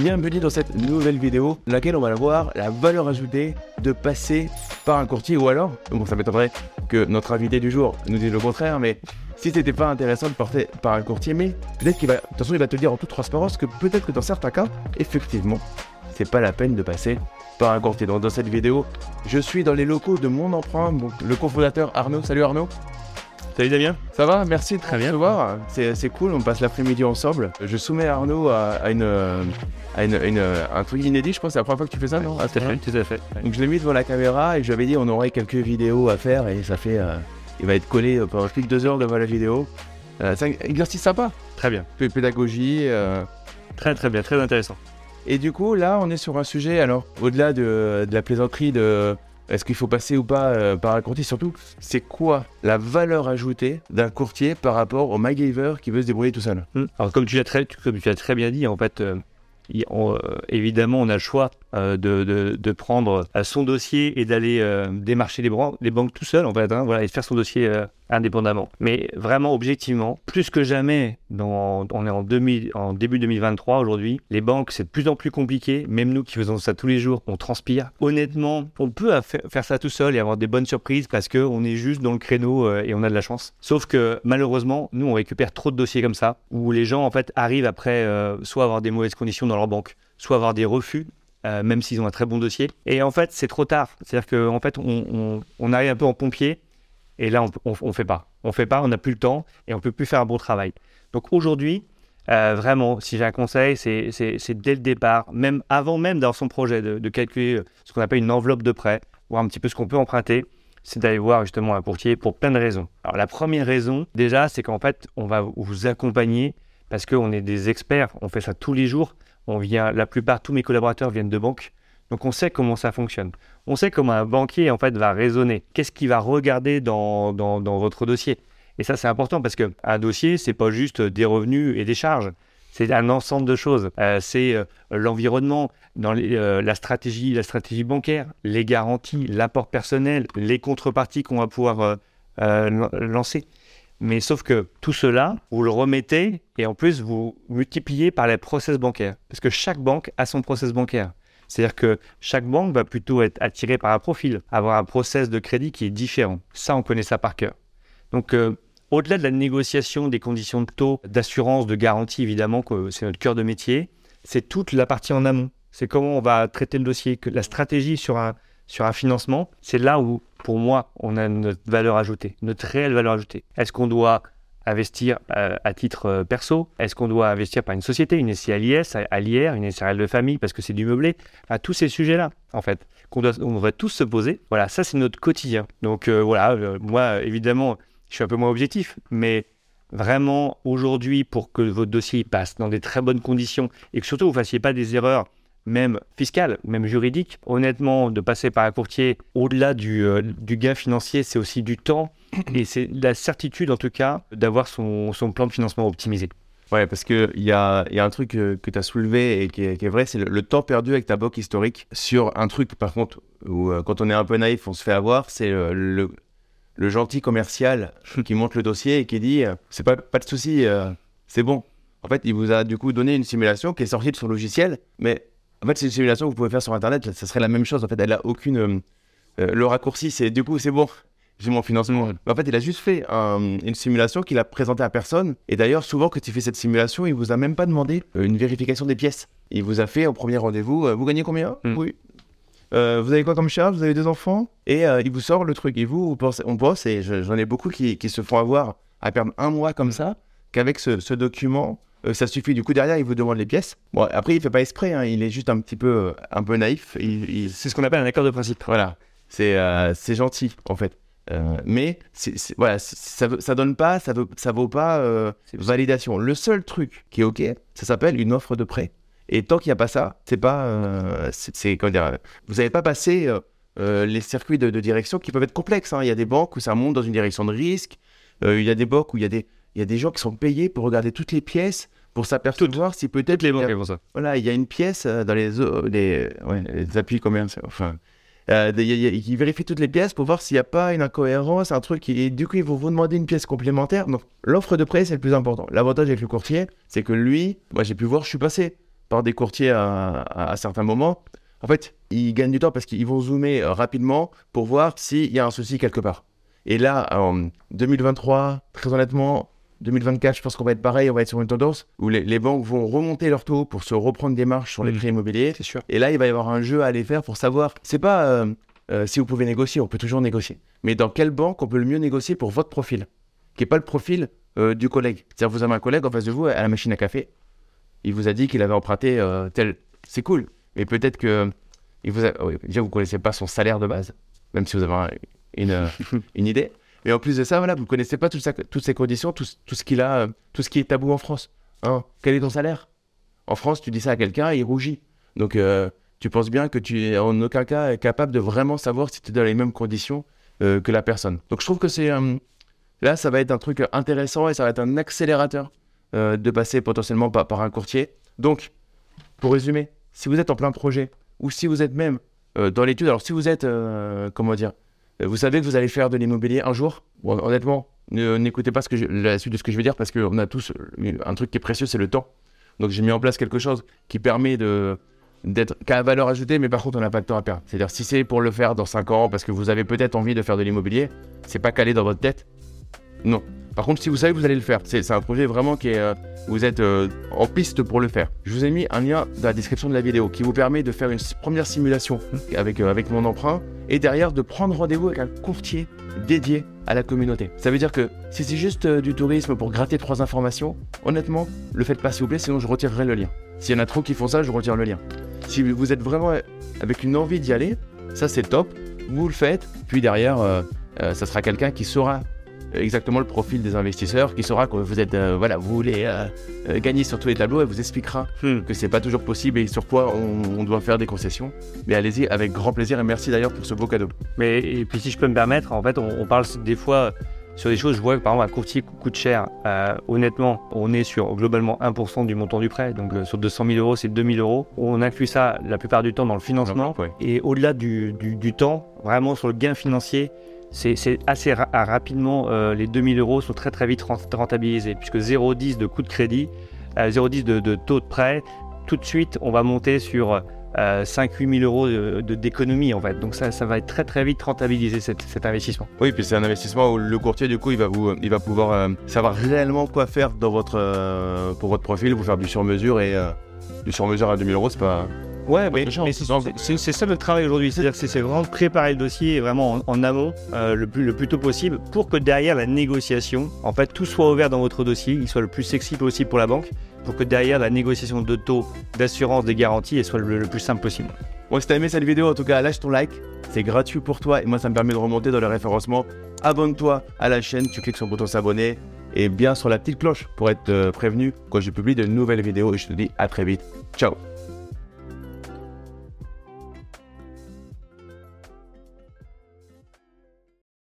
Bienvenue dans cette nouvelle vidéo, dans laquelle on va voir la valeur ajoutée de passer par un courtier ou alors, bon ça m'étonnerait que notre invité du jour nous dise le contraire, mais si c'était pas intéressant de porter par un courtier, mais peut-être qu'il va, de toute façon il va te dire en toute transparence que peut-être que dans certains cas, effectivement, c'est pas la peine de passer par un courtier. Donc dans cette vidéo, je suis dans les locaux de mon emprunt, le cofondateur Arnaud. Salut Arnaud. Salut Damien. Ça va? Merci de très bien te voir. C'est cool, on passe l'après-midi ensemble. Je soumets Arnaud à, une, à une, un truc inédit, je pense. C'est la première fois que tu fais ça, non? Tout à fait, tout à fait. Donc je l'ai mis devant la caméra et je lui avais dit on aurait quelques vidéos à faire et ça fait. Euh, il va être collé pendant plus que deux heures devant la vidéo. Euh, c'est un exercice sympa. Très bien. Pédagogie. Euh. Très très bien, très intéressant. Et du coup, là, on est sur un sujet, alors, au-delà de, de la plaisanterie de est-ce qu'il faut passer ou pas euh, par un courtier? Surtout, c'est quoi la valeur ajoutée d'un courtier par rapport au MacGyver qui veut se débrouiller tout seul? Hmm. Alors, comme tu l'as très, très bien dit, en fait, euh, euh, évidemment, on a le choix de, de, prendre son dossier et d'aller démarcher les, banques tout seul, en fait, hein, voilà, et de faire son dossier indépendamment. Mais vraiment, objectivement, plus que jamais, on est en, 2000, en début 2023 aujourd'hui, les banques, c'est de plus en plus compliqué. Même nous qui faisons ça tous les jours, on transpire. Honnêtement, on peut faire ça tout seul et avoir des bonnes surprises parce qu'on est juste dans le créneau euh, et on a de la chance. Sauf que malheureusement, nous, on récupère trop de dossiers comme ça, où les gens, en fait, arrivent après euh, soit avoir des mauvaises conditions dans leur banque, soit avoir des refus euh, même s'ils ont un très bon dossier. Et en fait, c'est trop tard. C'est-à-dire qu'en en fait, on, on, arrive un peu en pompier et là, on ne fait pas. On fait pas, on n'a plus le temps et on peut plus faire un bon travail. Donc aujourd'hui, euh, vraiment, si j'ai un conseil, c'est dès le départ, même avant même dans son projet, de, calculer euh, ce qu'on appelle une enveloppe de prêt, voir un petit peu ce qu'on peut emprunter, c'est d'aller voir justement un courtier pour plein de raisons. Alors la première raison, déjà, c'est qu'en fait, on va vous accompagner parce qu'on est des experts, on fait ça tous les jours. On vient, la plupart, tous mes collaborateurs viennent de banques, donc on sait comment ça fonctionne. On sait comment un banquier en fait va raisonner. Qu'est-ce qu'il va regarder dans, dans, votre dossier? Et ça c'est important parce qu'un dossier c'est pas juste des revenus et des charges. C'est un ensemble de choses. Euh, c'est euh, l'environnement, dans euh, la stratégie, la stratégie bancaire, les garanties, l'apport personnel, les contreparties qu'on va pouvoir lancer. Mais sauf que tout cela, vous le remettez et en plus vous multipliez par les process bancaires. Parce que chaque banque a son process bancaire. C'est-à-dire que chaque banque va plutôt être attirée par un profil, avoir un process de crédit qui est différent. Ça, on connaît ça par cœur. Donc, euh, au-delà de la négociation des conditions de taux, d'assurance, de garantie, évidemment, que c'est notre cœur de métier, c'est toute la partie en amont. C'est comment on va traiter le dossier, que la stratégie sur un, sur un financement, c'est là où, pour moi, on a notre valeur ajoutée, notre réelle valeur ajoutée. Est-ce qu'on doit investir euh, à, titre euh, perso? Est-ce qu'on doit investir par une société, une SCI à l'IR, une SRL de famille parce que c'est du meublé? À tous ces sujets-là, en fait, qu'on doit, on devrait tous se poser. Voilà, ça c'est notre quotidien. Donc euh, voilà, moi évidemment, je suis un peu moins objectif, mais vraiment aujourd'hui, pour que votre dossier passe dans des très bonnes conditions et que surtout vous ne fassiez pas des erreurs même fiscale, même juridique. Honnêtement, de passer par un courtier, au-delà du, du gain financier, c'est aussi du temps, et c'est la certitude, en tout cas, d'avoir son, son, plan de financement optimisé. Ouais, parce qu'il y a, y a un truc euh, que, tu as soulevé et qui est, vrai, c'est le, temps perdu avec ta banque historique sur un truc, par contre, où euh, quand on est un peu naïf, on se fait avoir, c'est le, le, gentil commercial qui monte le dossier et qui dit euh, c'est pas, pas de souci, c'est bon. En fait, il vous a du coup donné une simulation qui est sortie de son logiciel, mais en fait, c'est une simulation que vous pouvez faire sur Internet, ça serait la même chose. En fait, elle a aucune. le raccourci, c'est du coup, c'est bon j'ai mon financement. En fait, il a juste fait une simulation qu'il a présentée à personne. Et d'ailleurs, souvent, quand il fait cette simulation, il vous a même pas demandé euh, une vérification des pièces. Il vous a fait au premier rendez-vous, euh, vous gagnez combien? Hmm. Oui. Euh, vous avez quoi comme charge? Vous avez des enfants? Et il vous sort le truc. Et vous, vous pensez, on pense, et j'en ai beaucoup qui, qui, se font avoir à perdre un mois comme ça, qu'avec ce, document, ça suffit. Du coup, derrière, il vous demande les pièces. Bon, après, il fait pas exprès, hein, il est juste un petit peu, un peu naïf. Il, C'est ce qu'on appelle un accord de principe. Voilà. C'est c'est gentil, en fait. Euh, mais voilà, ça, ça donne pas, ça, veut, ça vaut pas euh, validation. Le seul truc qui est ok, ça s'appelle une offre de prêt. Et tant qu'il n'y a pas ça, c'est pas, euh, c'est comment dire, vous n'avez pas passé les circuits de, direction qui peuvent être complexes. Hein. Il y a des banques où ça monte dans une direction de risque. il y a des banques où il y a des, il y a des gens qui sont payés pour regarder toutes les pièces pour s'apercevoir si peut-être les banques ça. Voilà, il y a une pièce dans les, les, ouais, les appuis combien, enfin euh, il, vérifie toutes les pièces pour voir s'il n'y a pas une incohérence, un truc. Et du coup, il va vous demander une pièce complémentaire. Donc, l'offre de prêt, c'est le plus important. L'avantage avec le courtier, c'est que lui, moi, j'ai pu voir, je suis passé par des courtiers à, à- à certains moments, en fait, ils gagnent du temps parce qu'ils vont zoomer euh, rapidement pour voir s'il y a un souci quelque part. Et là, en 2023, très honnêtement, 2024, je pense qu'on va être pareil, on va être sur une tendance où les, les banques vont remonter leur taux pour se reprendre des marges sur les Mm. prix immobiliers. C'est sûr. Et là, il va y avoir un jeu à aller faire pour savoir. C'est pas euh, euh, si vous pouvez négocier, on peut toujours négocier. Mais dans quelle banque on peut le mieux négocier pour votre profil Qui n'est pas le profil euh, du collègue? C'est-à-dire, vous avez un collègue en face de vous à la machine à café. Il vous a dit qu'il avait emprunté euh, tel. C'est cool. Mais peut-être que. Il vous a... oui, déjà, vous ne connaissez pas son salaire de base, même si vous avez un- une, euh, une idée. Mais en plus de ça, voilà, vous ne connaissez pas toutes ces conditions, tout, ce qu'il a, euh, tout ce qui est tabou en France. Hein Quel est ton salaire? En France, tu dis ça à quelqu'un, il rougit. Donc, euh, tu penses bien que tu es en aucun cas capable de vraiment savoir si tu es dans les mêmes conditions euh, que la personne. Donc, je trouve que c'est. là, ça va être un truc intéressant et ça va être un accélérateur de passer potentiellement par, un courtier. Donc, pour résumer, si vous êtes en plein projet ou si vous êtes même dans l'étude, alors si vous êtes, comment dire, vous savez que vous allez faire de l'immobilier un jour, bon, honnêtement, n'écoutez pas la suite de ce que je vais dire parce qu'on a tous euh, un truc qui est précieux, c'est le temps. Donc j'ai mis en place quelque chose qui permet de d'être qu'à valeur ajoutée, mais par contre on n'a pas de temps à perdre. C'est-à-dire si c'est pour le faire dans 5 ans parce que vous avez peut-être envie de faire de l'immobilier, c'est pas calé dans votre tête? Non. Par contre, si vous savez vous allez le faire, c'est un projet vraiment qui est, euh, vous êtes euh, en piste pour le faire. Je vous ai mis un lien dans la description de la vidéo qui vous permet de faire une première simulation avec, euh, avec mon emprunt et derrière de prendre rendez-vous avec un courtier dédié à la communauté. Ça veut dire que si c'est juste du tourisme pour gratter trois informations, honnêtement, le faites pas s'il vous plaît, sinon je retirerai le lien. S'il y en a trop qui font ça, je retire le lien. Si vous êtes vraiment avec une envie d'y aller, ça c'est top, vous le faites, puis derrière, ça sera quelqu'un qui saura exactement le profil des investisseurs, qui saura que vous êtes, euh, voilà, vous voulez euh, euh, gagner sur tous les tableaux et vous expliquera Hmm. que c'est pas toujours possible et sur quoi on, on doit faire des concessions. Mais allez-y avec grand plaisir et merci d'ailleurs pour ce beau cadeau. Mais et puis si je peux me permettre, en fait, on, on parle des fois sur des choses. Je vois que par exemple un courtier cou- coûte cher. Euh, honnêtement, on est sur globalement 1% du montant du prêt. Donc euh, sur 200 000 euros, c'est 2000 euros. On inclut ça la plupart du temps dans le financement. Ouais. Et au-delà du, du- du temps, vraiment sur le gain financier, c'est assez ah, rapidement, euh, les 2000 euros sont très très vite rent- rentabilisés, puisque 0,10 de coût de crédit, euh, 0,10 de, de taux de prêt, tout de suite on va monter sur euh, 5-8 000 euros d'économie en fait. Donc ça, ça va être très très vite rentabilisé cet, cet investissement. Oui, puis c'est un investissement où le courtier, du coup, il va, vous, il va pouvoir euh, savoir réellement quoi faire dans votre, euh, pour votre profil, vous faire du sur-mesure et euh, du sur-mesure à 2000 euros, c'est pas. Ouais, mais- mais c'est ça notre travail aujourd'hui. C'est-à-dire que c'est- vraiment préparer le dossier vraiment en, en amont euh, le, plus, le plus tôt possible pour que derrière la négociation, en fait, tout soit ouvert dans votre dossier, il soit le plus sexy possible pour la banque, pour que derrière la négociation de taux, d'assurance, des garanties, elle soit le, le plus simple possible. Bon, si t'as aimé cette vidéo, en tout cas, lâche ton like. C'est gratuit pour toi et moi, ça me permet de remonter dans le référencement. Abonne-toi à la chaîne, tu cliques sur le bouton s'abonner et bien sur la petite cloche pour être euh, prévenu quand je publie de nouvelles vidéos. Et je te dis à très vite. Ciao